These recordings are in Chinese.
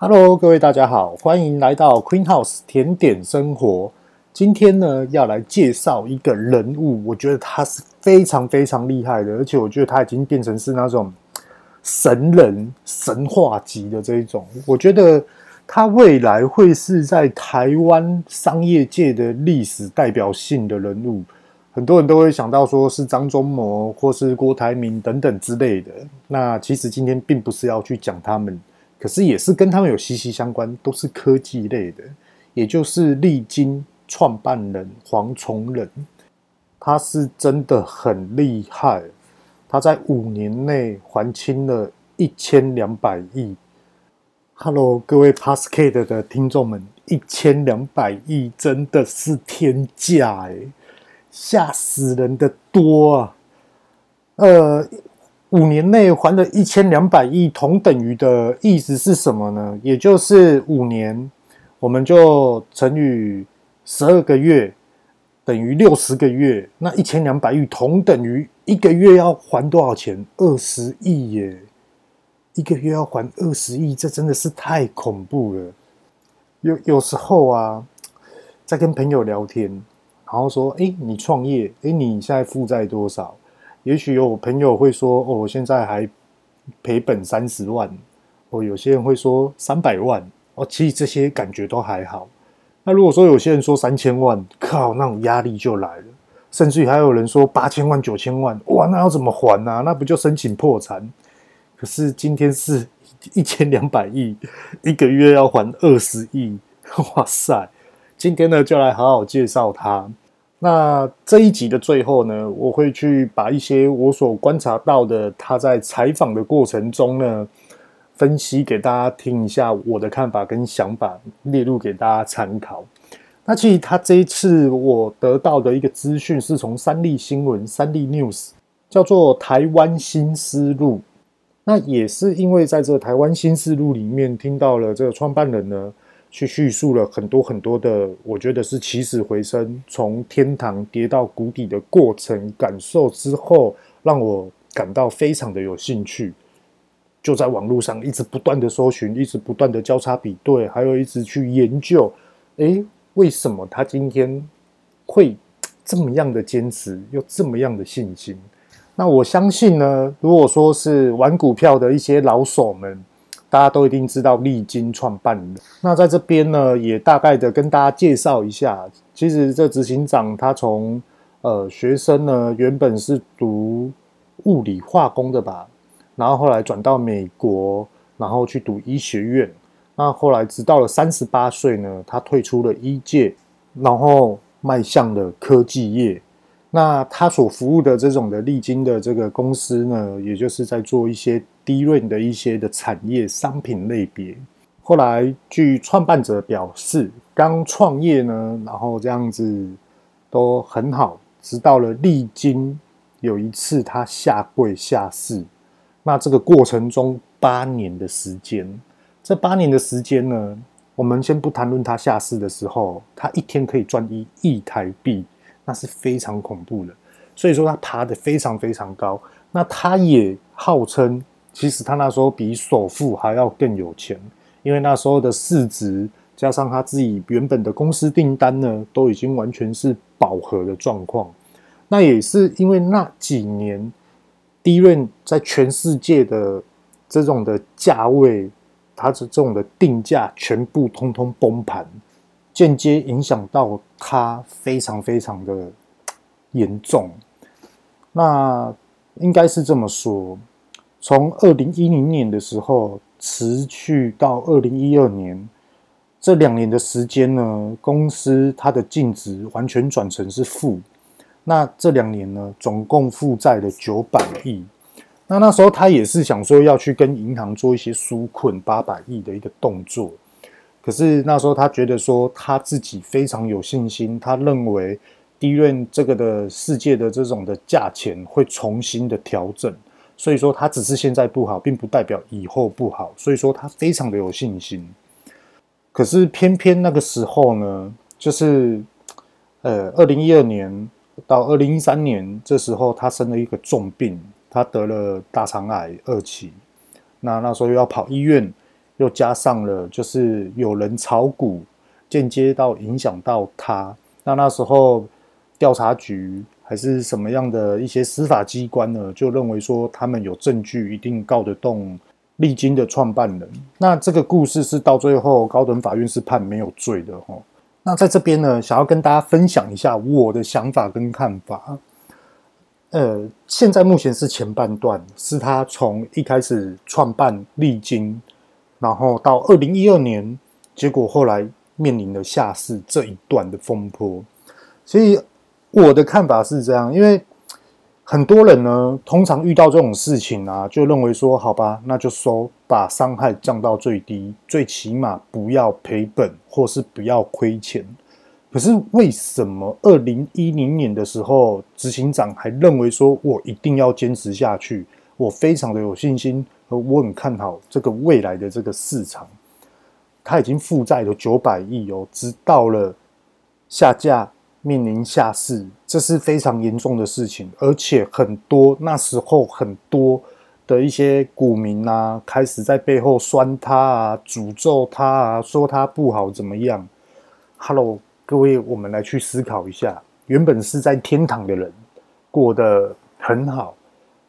Hello，各位大家好，欢迎来到 Queen House 甜点生活。今天呢，要来介绍一个人物，我觉得他是非常非常厉害的，而且我觉得他已经变成是那种神人、神话级的这一种。我觉得他未来会是在台湾商业界的历史代表性的人物。很多人都会想到说是张忠谋或是郭台铭等等之类的。那其实今天并不是要去讲他们。可是也是跟他们有息息相关，都是科技类的，也就是力晶创办人黄崇仁，他是真的很厉害，他在五年内还清了一千两百亿。Hello，各位 Podcast 的听众们，一千两百亿真的是天价诶，吓死人的多啊，呃。五年内还了一千两百亿，同等于的意思是什么呢？也就是五年，我们就乘以十二个月，等于六十个月。那一千两百亿同等于一个月要还多少钱？二十亿耶！一个月要还二十亿，这真的是太恐怖了。有有时候啊，在跟朋友聊天，然后说：“哎，你创业，哎，你现在负债多少？”也许有朋友会说：“哦，我现在还赔本三十万。”哦，有些人会说三百万。哦，其实这些感觉都还好。那如果说有些人说三千万，靠，那种压力就来了。甚至于还有人说八千万、九千万，哇，那要怎么还呢？那不就申请破产？可是今天是一千两百亿，一个月要还二十亿，哇塞！今天呢，就来好好介绍他。那这一集的最后呢，我会去把一些我所观察到的，他在采访的过程中呢，分析给大家听一下我的看法跟想法，列入给大家参考。那其实他这一次我得到的一个资讯是从三立新闻、三立 News，叫做台湾新思路。那也是因为在这台湾新思路里面听到了这个创办人呢。去叙述了很多很多的，我觉得是起死回生，从天堂跌到谷底的过程感受之后，让我感到非常的有兴趣。就在网络上一直不断的搜寻，一直不断的交叉比对，还有一直去研究，诶，为什么他今天会这么样的坚持，又这么样的信心？那我相信呢，如果说是玩股票的一些老手们。大家都一定知道力晶创办人。那在这边呢，也大概的跟大家介绍一下。其实这执行长他从呃学生呢，原本是读物理化工的吧，然后后来转到美国，然后去读医学院。那后来直到了三十八岁呢，他退出了医界，然后迈向了科技业。那他所服务的这种的力晶的这个公司呢，也就是在做一些。低润的一些的产业商品类别，后来据创办者表示，刚创业呢，然后这样子都很好，直到了历经有一次他下跪下市，那这个过程中八年的时间，这八年的时间呢，我们先不谈论他下市的时候，他一天可以赚一亿台币，那是非常恐怖的，所以说他爬得非常非常高，那他也号称。其实他那时候比首富还要更有钱，因为那时候的市值加上他自己原本的公司订单呢，都已经完全是饱和的状况。那也是因为那几年，D 润在全世界的这种的价位，它的这种的定价全部通通崩盘，间接影响到他非常非常的严重。那应该是这么说。从二零一零年的时候持续到二零一二年这两年的时间呢，公司它的净值完全转成是负。那这两年呢，总共负债了九百亿。那那时候他也是想说要去跟银行做一些纾困八百亿的一个动作。可是那时候他觉得说他自己非常有信心，他认为 DRAM 这个的世界的这种的价钱会重新的调整。所以说，他只是现在不好，并不代表以后不好。所以说，他非常的有信心。可是偏偏那个时候呢，就是呃，二零一二年到二零一三年这时候，他生了一个重病，他得了大肠癌二期。那那时候又要跑医院，又加上了就是有人炒股，间接到影响到他。那那时候调查局还是什么样的一些司法机关呢，就认为说他们有证据，一定告得动利金的创办人。那这个故事是到最后高等法院是判没有罪的哈。那在这边呢，想要跟大家分享一下我的想法跟看法。呃，现在目前是前半段，是他从一开始创办利金，然后到二零一二年，结果后来面临了下市这一段的风波。所以我的看法是这样，因为。很多人呢，通常遇到这种事情啊，就认为说，好吧，那就收，把伤害降到最低，最起码不要赔本，或是不要亏钱。可是为什么二零一零年的时候，执行长还认为说我一定要坚持下去？我非常的有信心，和我很看好这个未来的这个市场。他已经负债了九百亿哦，直到了下架。面临下市，这是非常严重的事情，而且很多那时候很多的一些股民啊，开始在背后酸他啊，诅咒他啊，说他不好怎么样？Hello，各位，我们来去思考一下，原本是在天堂的人，过得很好，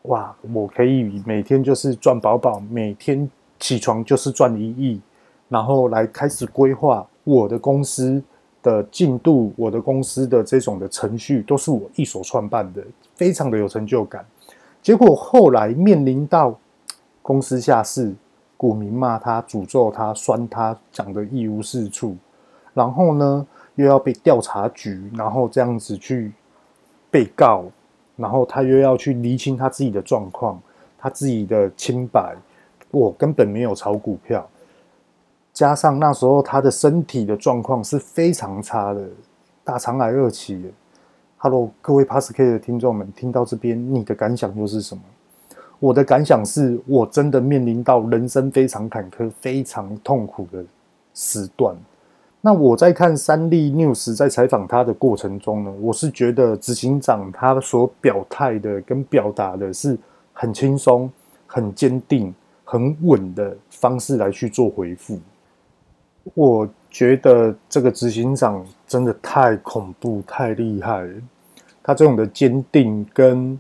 哇，我可以每天就是赚饱饱，每天起床就是赚一亿，然后来开始规划我的公司。的进度，我的公司的这种的程序都是我一手创办的，非常的有成就感。结果后来面临到公司下市，股民骂他、诅咒他、酸他，讲的一无是处。然后呢，又要被调查局，然后这样子去被告，然后他又要去厘清他自己的状况，他自己的清白。我根本没有炒股票。加上那时候他的身体的状况是非常差的，大肠癌二期。Hello，各位 PASK 的听众们，听到这边，你的感想又是什么？我的感想是我真的面临到人生非常坎坷、非常痛苦的时段。那我在看三立 News 在采访他的过程中呢，我是觉得执行长他所表态的跟表达的是很轻松、很坚定、很稳的方式来去做回复。我觉得这个执行长真的太恐怖、太厉害了。他这种的坚定，跟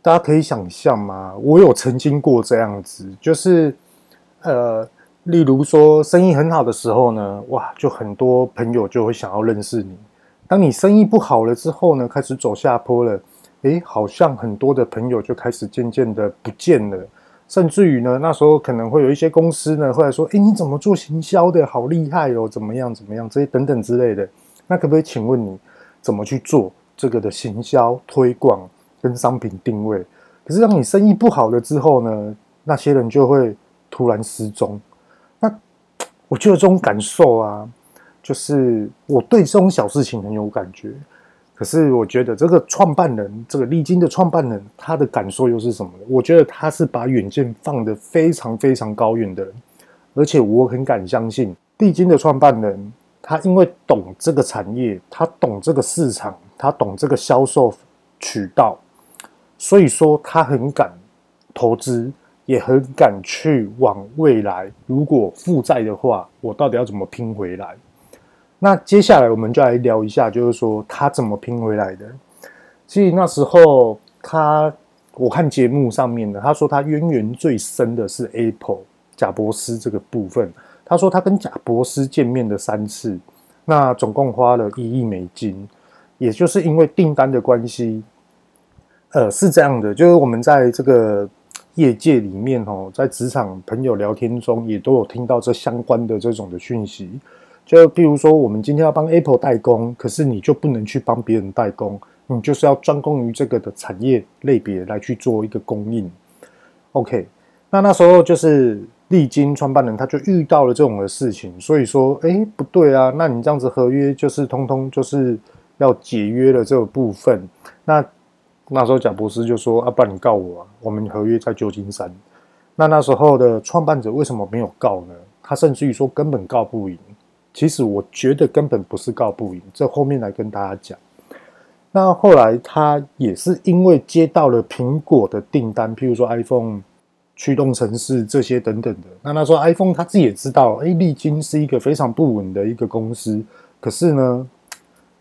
大家可以想象吗？我有曾经过这样子，就是呃，例如说生意很好的时候呢，哇，就很多朋友就会想要认识你。当你生意不好了之后呢，开始走下坡了，诶，好像很多的朋友就开始渐渐的不见了。甚至于呢，那时候可能会有一些公司呢，会来说：“哎，你怎么做行销的？好厉害哦！怎么样？怎么样？这些等等之类的。”那可不可以请问你怎么去做这个的行销推广跟商品定位？可是当你生意不好了之后呢，那些人就会突然失踪。那我觉得这种感受啊，就是我对这种小事情很有感觉。可是我觉得这个创办人，这个利金的创办人，他的感受又是什么呢？我觉得他是把远见放得非常非常高远的人，而且我很敢相信，利金的创办人，他因为懂这个产业，他懂这个市场，他懂这个销售渠道，所以说他很敢投资，也很敢去往未来，如果负债的话，我到底要怎么拼回来？那接下来我们就来聊一下，就是说他怎么拼回来的。其实那时候他，我看节目上面的，他说他渊源最深的是 Apple 贾伯斯这个部分。他说他跟贾伯斯见面的三次，那总共花了一亿美金。也就是因为订单的关系，呃，是这样的，就是我们在这个业界里面哦，在职场朋友聊天中，也都有听到这相关的这种的讯息。就譬如说，我们今天要帮 Apple 代工，可是你就不能去帮别人代工，你就是要专攻于这个的产业类别来去做一个供应。OK，那那时候就是历金创办人他就遇到了这种的事情，所以说，哎，不对啊，那你这样子合约就是通通就是要解约了这个部分。那那时候贾博士就说：“啊，不然你告我啊，我们合约在旧金山。”那那时候的创办者为什么没有告呢？他甚至于说根本告不赢。其实我觉得根本不是告不赢，这后面来跟大家讲。那后来他也是因为接到了苹果的订单，譬如说 iPhone 驱动程式这些等等的。那他说 iPhone 他自己也知道，哎，力晶是一个非常不稳的一个公司，可是呢，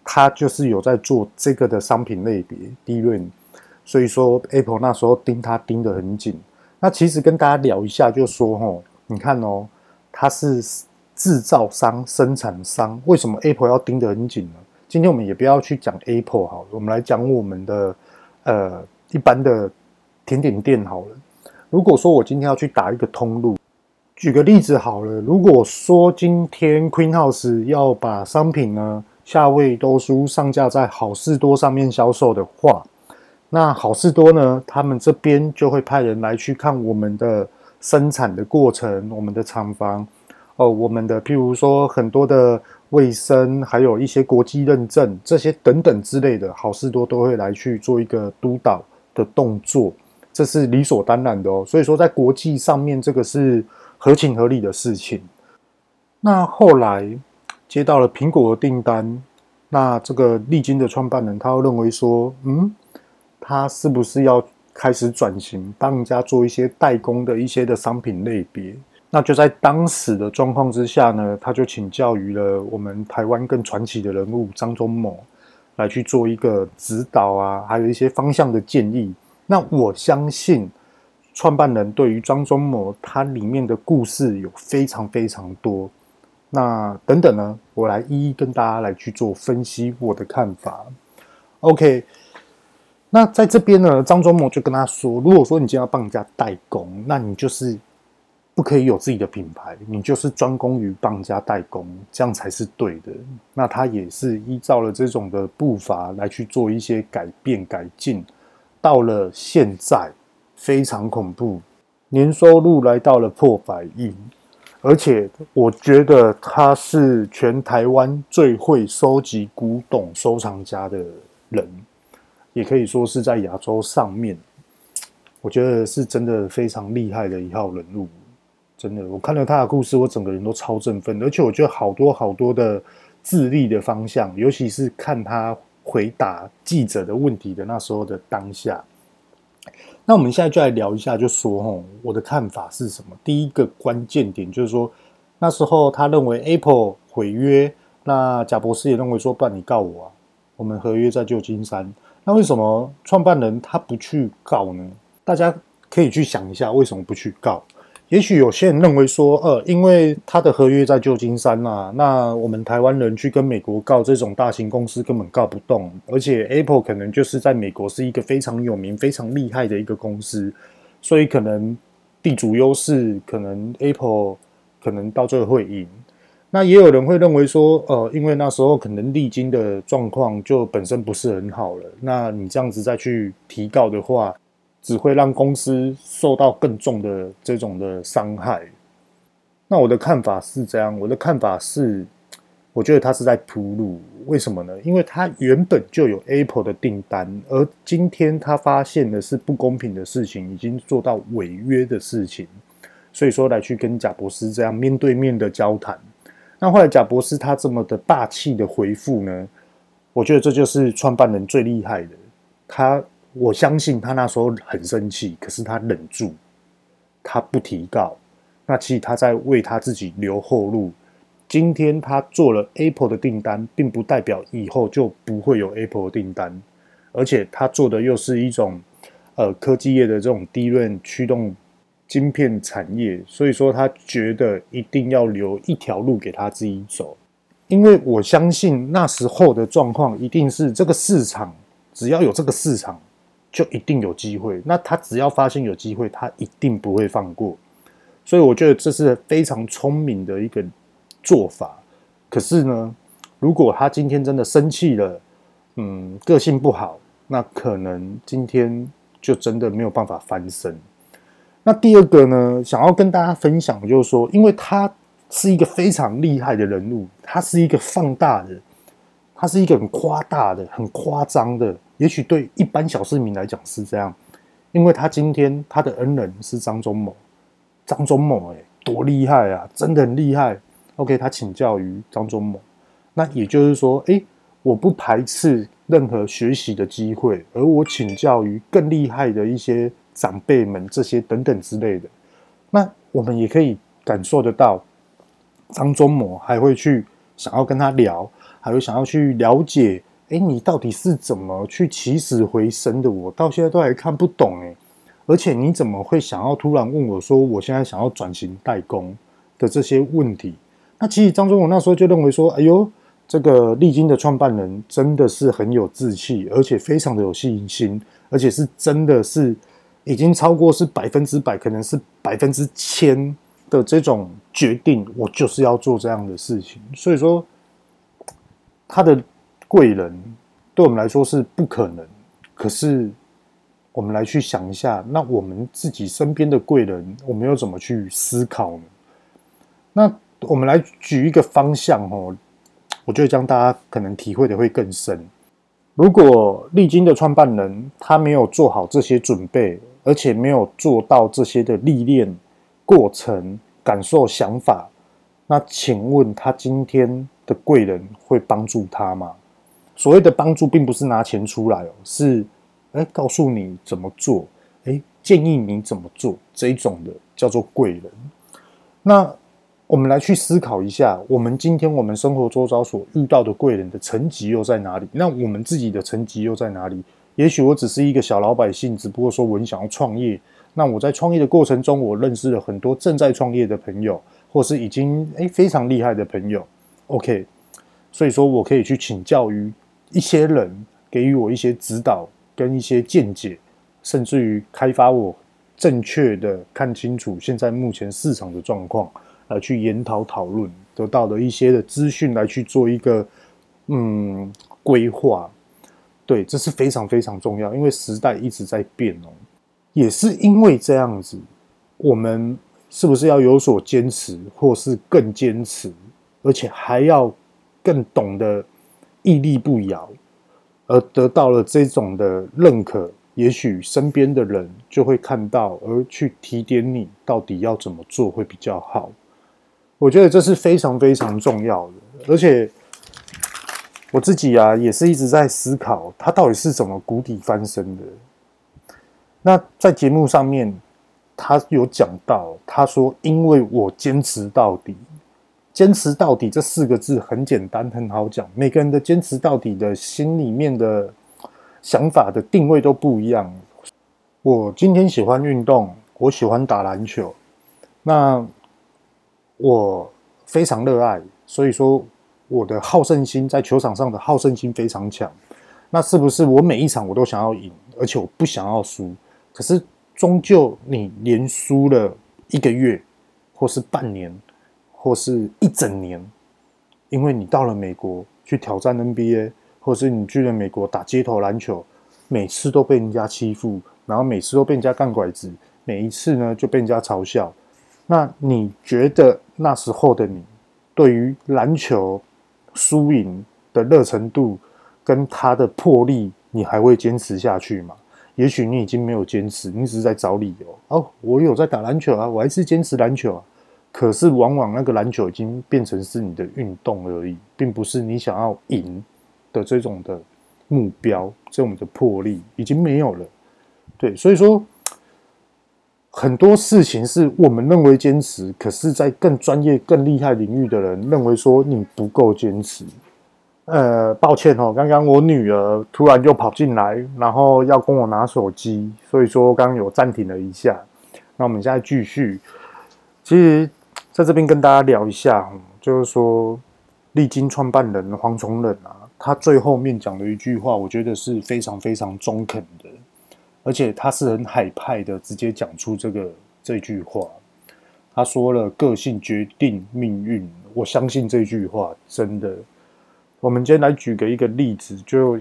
他就是有在做这个的商品类别低润，所以说 Apple 那时候盯他盯得很紧。那其实跟大家聊一下，就说吼，你看哦，他是制造商、生产商，为什么 Apple 要盯得很紧呢？今天我们也不要去讲 Apple 好了，我们来讲我们的呃一般的甜点店好了。如果说我今天要去打一个通路，举个例子好了，如果说今天 Queen House 要把商品呢夏味都书上架在好事多上面销售的话，那好事多呢，他们这边就会派人来去看我们的生产的过程，我们的厂房哦，我们的譬如说很多的。卫生，还有一些国际认证，这些等等之类的，好事多都会来去做一个督导的动作，这是理所当然的哦。所以说，在国际上面，这个是合情合理的事情。那后来接到了苹果的订单，那这个力晶的创办人，他会认为说，嗯，他是不是要开始转型，帮人家做一些代工的一些的商品类别？那就在当时的状况之下呢，他就请教于了我们台湾更传奇的人物张忠谋，来去做一个指导啊，还有一些方向的建议。那我相信创办人对于张忠谋他里面的故事有非常非常多。那等等呢，我来一一跟大家来去做分析我的看法。OK，那在这边呢，张忠谋就跟他说，如果说你今天要帮人家代工，那你就是。不可以有自己的品牌，你就是专攻于帮家代工，这样才是对的。那他也是依照了这种的步伐来去做一些改变改进，到了现在非常恐怖，年收入来到了破百亿，而且我觉得他是全台湾最会收集古董收藏家的人，也可以说是在亚洲上面，我觉得是真的非常厉害的一号人物。真的，我看了他的故事，我整个人都超振奋，而且我觉得好多好多的智力的方向，尤其是看他回答记者的问题的那时候的当下。那我们现在就来聊一下，就说吼，我的看法是什么？第一个关键点就是说，那时候他认为 Apple 毁约，那贾博士也认为说，不然你告我啊，我们合约在旧金山。那为什么创办人他不去告呢？大家可以去想一下，为什么不去告？也许有些人认为说，呃，因为他的合约在旧金山呐、啊，那我们台湾人去跟美国告这种大型公司根本告不动，而且 Apple 可能就是在美国是一个非常有名、非常厉害的一个公司，所以可能地主优势，可能 Apple 可能到最后会赢。那也有人会认为说，呃，因为那时候可能力晶的状况就本身不是很好了，那你这样子再去提告的话。只会让公司受到更重的这种的伤害。那我的看法是这样，我的看法是，我觉得他是在铺路。为什么呢？因为他原本就有 Apple 的订单，而今天他发现的是不公平的事情，已经做到违约的事情，所以说来去跟贾博士这样面对面的交谈。那后来贾博士他这么的霸气的回复呢？我觉得这就是创办人最厉害的，他。我相信他那时候很生气，可是他忍住，他不提告。那其实他在为他自己留后路。今天他做了 Apple 的订单，并不代表以后就不会有 Apple 的订单。而且他做的又是一种呃科技业的这种低润驱动晶片产业，所以说他觉得一定要留一条路给他自己走。因为我相信那时候的状况一定是这个市场，只要有这个市场。就一定有机会。那他只要发现有机会，他一定不会放过。所以我觉得这是非常聪明的一个做法。可是呢，如果他今天真的生气了，嗯，个性不好，那可能今天就真的没有办法翻身。那第二个呢，想要跟大家分享就是说，因为他是一个非常厉害的人物，他是一个放大的，他是一个很夸大的、很夸张的。也许对一般小市民来讲是这样，因为他今天他的恩人是张忠谋，张忠谋哎，多厉害啊，真的很厉害。OK，他请教于张忠谋，那也就是说，哎，我不排斥任何学习的机会，而我请教于更厉害的一些长辈们这些等等之类的。那我们也可以感受得到，张忠谋还会去想要跟他聊，还会想要去了解，哎，你到底是怎么去起死回生的？我到现在都还看不懂哎。而且你怎么会想要突然问我说，我现在想要转型代工的这些问题？那其实张忠谋那时候就认为说，哎呦，这个历经的创办人真的是很有志气，而且非常的有信心，而且是真的是已经超过是百分之百，可能是百分之千的这种决定，我就是要做这样的事情。所以说，他的贵人对我们来说是不可能，可是。我们来去想一下，那我们自己身边的贵人，我们又怎么去思考呢？那我们来举一个方向哦，我觉得将大家可能体会的会更深。如果力晶的创办人他没有做好这些准备，而且没有做到这些的历练过程、感受、想法，那请问他今天的贵人会帮助他吗？所谓的帮助，并不是拿钱出来哦，是。哎，告诉你怎么做，哎，建议你怎么做，这一种的叫做贵人。那我们来去思考一下，我们今天我们生活周遭所遇到的贵人的层级又在哪里？那我们自己的层级又在哪里？也许我只是一个小老百姓，只不过说我很想要创业。那我在创业的过程中，我认识了很多正在创业的朋友，或是已经哎非常厉害的朋友。OK，所以说我可以去请教于一些人，给予我一些指导。跟一些见解，甚至于开发我正确的看清楚现在目前市场的状况，来去研讨讨论，得到的一些的资讯来去做一个嗯规划。对，这是非常非常重要，因为时代一直在变哦。也是因为这样子，我们是不是要有所坚持，或是更坚持，而且还要更懂得屹立不摇？而得到了这种的认可，也许身边的人就会看到，而去提点你到底要怎么做会比较好。我觉得这是非常非常重要的，而且我自己啊也是一直在思考，他到底是怎么谷底翻身的。那在节目上面，他有讲到，他说：“因为我坚持到底。”坚持到底这四个字很简单，很好讲。每个人的坚持到底的心里面的想法的定位都不一样。我今天喜欢运动，我喜欢打篮球，那我非常热爱，所以说我的好胜心在球场上的好胜心非常强。那是不是我每一场我都想要赢，而且我不想要输？可是终究你连输了一个月，或是半年。或是一整年，因为你到了美国去挑战 NBA，或是你去了美国打街头篮球，每次都被人家欺负，然后每次都被人家干拐子，每一次呢就被人家嘲笑。那你觉得那时候的你，对于篮球输赢的热程度跟他的魄力，你还会坚持下去吗？也许你已经没有坚持，你只是在找理由。哦，我有在打篮球啊，我还是坚持篮球啊。可是，往往那个篮球已经变成是你的运动而已，并不是你想要赢的这种的目标，这种的魄力已经没有了。对，所以说很多事情是我们认为坚持，可是，在更专业、更厉害领域的人认为说你不够坚持。呃，抱歉哦，刚刚我女儿突然就跑进来，然后要跟我拿手机，所以说刚刚有暂停了一下。那我们现在继续，其实。在这边跟大家聊一下，就是说，力晶创办人黄崇仁啊，他最后面讲的一句话，我觉得是非常非常中肯的，而且他是很海派的，直接讲出这个这句话。他说了：“个性决定命运。”我相信这句话真的。我们今天来举个一个例子，就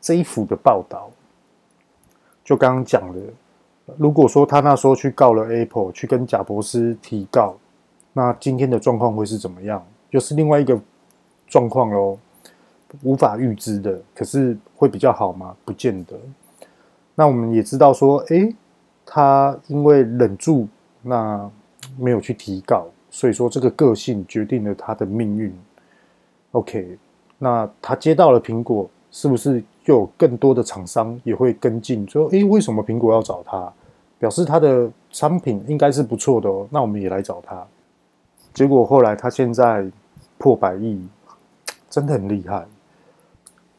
这一幅的报道，就刚刚讲的，如果说他那时候去告了 Apple，去跟贾博斯提告。那今天的状况会是怎么样？就是另外一个状况喽，无法预知的。可是会比较好吗？不见得。那我们也知道说，诶，他因为忍住，那没有去提告，所以说这个个性决定了他的命运。OK，那他接到了苹果，是不是就有更多的厂商也会跟进？说，诶，为什么苹果要找他？表示他的商品应该是不错的哦。那我们也来找他，结果后来他现在破百亿，真的很厉害。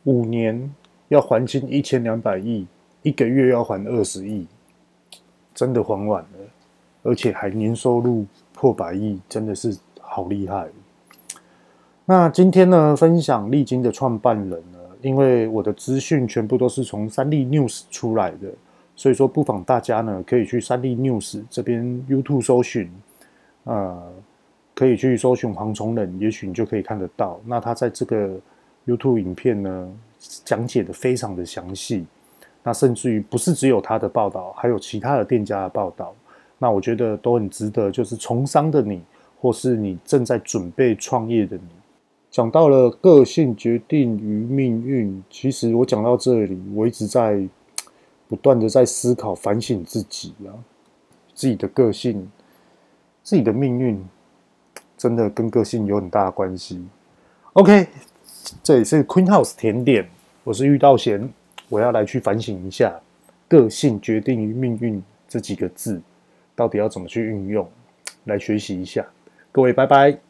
五年要还清一千两百亿，一个月要还二十亿，真的还完了，而且还年收入破百亿，真的是好厉害。那今天呢，分享利金的创办人呢，因为我的资讯全部都是从三立 News 出来的，所以说不妨大家呢可以去三立 News 这边 YouTube 搜寻，呃，可以去搜寻黄崇仁，也许你就可以看得到。那他在这个 YouTube 影片呢，讲解的非常的详细，那甚至于不是只有他的报道，还有其他的店家的报道，那我觉得都很值得，就是从商的你，或是你正在准备创业的你。讲到了个性决定于命运，其实我讲到这里，我一直在不断的在思考、反省自己啊，自己的个性、自己的命运，真的跟个性有很大的关系。OK，这里是 Queen House 甜点，我是玉道贤，我要来去反省一下“个性决定于命运”这几个字，到底要怎么去运用，来学习一下。各位，拜拜。